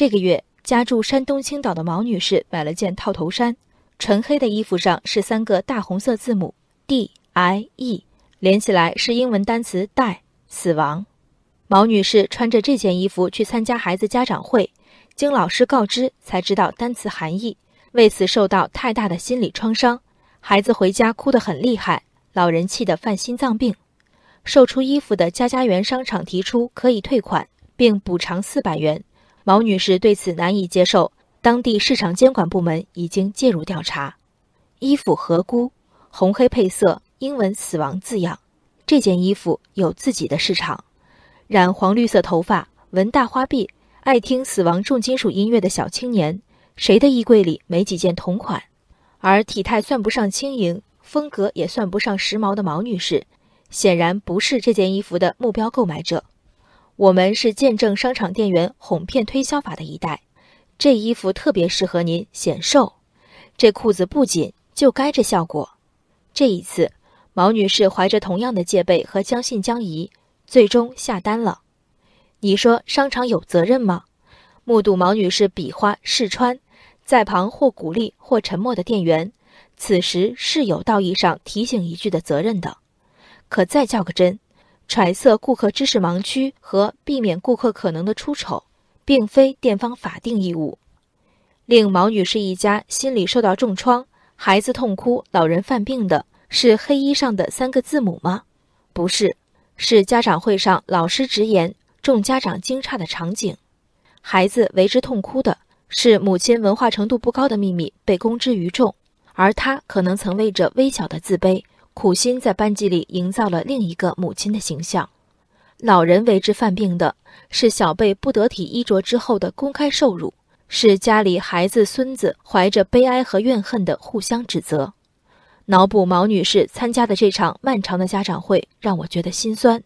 这个月家住山东青岛的毛女士买了件套头衫，纯黑的衣服上是三个大红色字母 D I E，连起来是英文单词 “die” 死亡。毛女士穿着这件衣服去参加孩子家长会，经老师告知才知道单词含义，为此受到太大的心理创伤。孩子回家哭得很厉害，老人气得犯心脏病。售出衣服的家家园商场提出可以退款并补偿四百元，毛女士对此难以接受。当地市场监管部门已经介入调查。衣服合估，红黑配色，英文“死亡”字样。这件衣服有自己的市场。染黄绿色头发，纹大花臂，爱听死亡重金属音乐的小青年，谁的衣柜里没几件同款？而体态算不上轻盈，风格也算不上时髦的毛女士。显然不是这件衣服的目标购买者。我们是见证商场店员哄骗推销法的一代。这衣服特别适合您，显瘦。这裤子不紧，就该这效果。这一次，毛女士怀着同样的戒备和将信将疑，最终下单了。你说商场有责任吗？目睹毛女士比划试穿，在旁或鼓励或沉默的店员，此时是有道义上提醒一句的责任的。可再较个真，揣测顾客知识盲区和避免顾客可能的出丑，并非店方法定义务。令毛女士一家心里受到重创，孩子痛哭，老人犯病的是黑衣上的三个字母吗？不是，是家长会上老师直言，众家长惊诧的场景。孩子为之痛哭的是母亲文化程度不高的秘密被公之于众，而他可能曾为着微小的自卑。苦心在班级里营造了另一个母亲的形象。老人为之犯病的是小辈不得体衣着之后的公开受辱，是家里孩子孙子怀着悲哀和怨恨的互相指责。脑补毛女士参加的这场漫长的家长会，让我觉得心酸。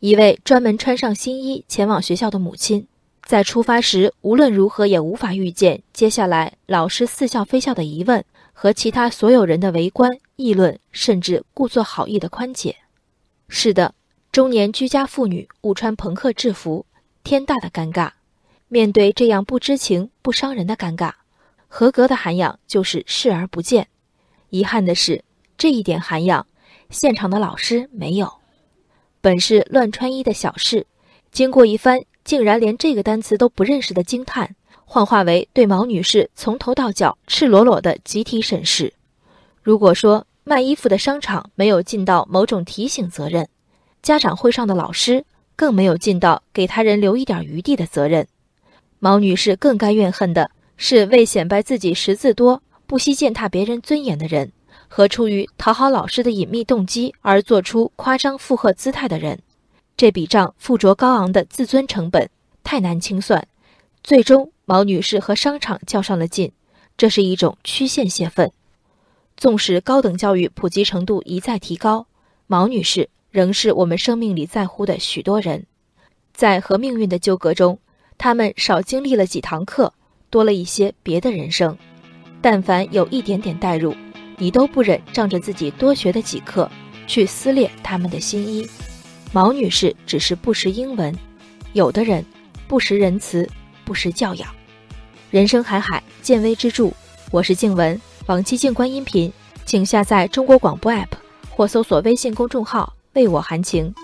一位专门穿上新衣前往学校的母亲，在出发时无论如何也无法预见接下来老师似笑非笑的疑问。和其他所有人的围观、议论，甚至故作好意的宽解。是的，中年居家妇女误穿朋克制服，天大的尴尬。面对这样不知情、不伤人的尴尬，合格的涵养就是视而不见。遗憾的是，这一点涵养，现场的老师没有。本是乱穿衣的小事，经过一番竟然连这个单词都不认识的惊叹。幻化为对毛女士从头到脚赤裸裸的集体审视。如果说卖衣服的商场没有尽到某种提醒责任，家长会上的老师更没有尽到给他人留一点余地的责任。毛女士更该怨恨的是为显摆自己识字多、不惜践踏别人尊严的人，和出于讨好老师的隐秘动机而做出夸张附和姿态的人。这笔账附着高昂的自尊成本，太难清算。最终。毛女士和商场较上了劲，这是一种曲线泄愤。纵使高等教育普及程度一再提高，毛女士仍是我们生命里在乎的许多人。在和命运的纠葛中，他们少经历了几堂课，多了一些别的人生。但凡有一点点代入，你都不忍仗着自己多学的几课，去撕裂他们的新衣。毛女士只是不识英文，有的人不识仁慈。不识教养，人生海海，见微知著。我是静文，往期静观音频，请下载中国广播 APP 或搜索微信公众号“为我含情”。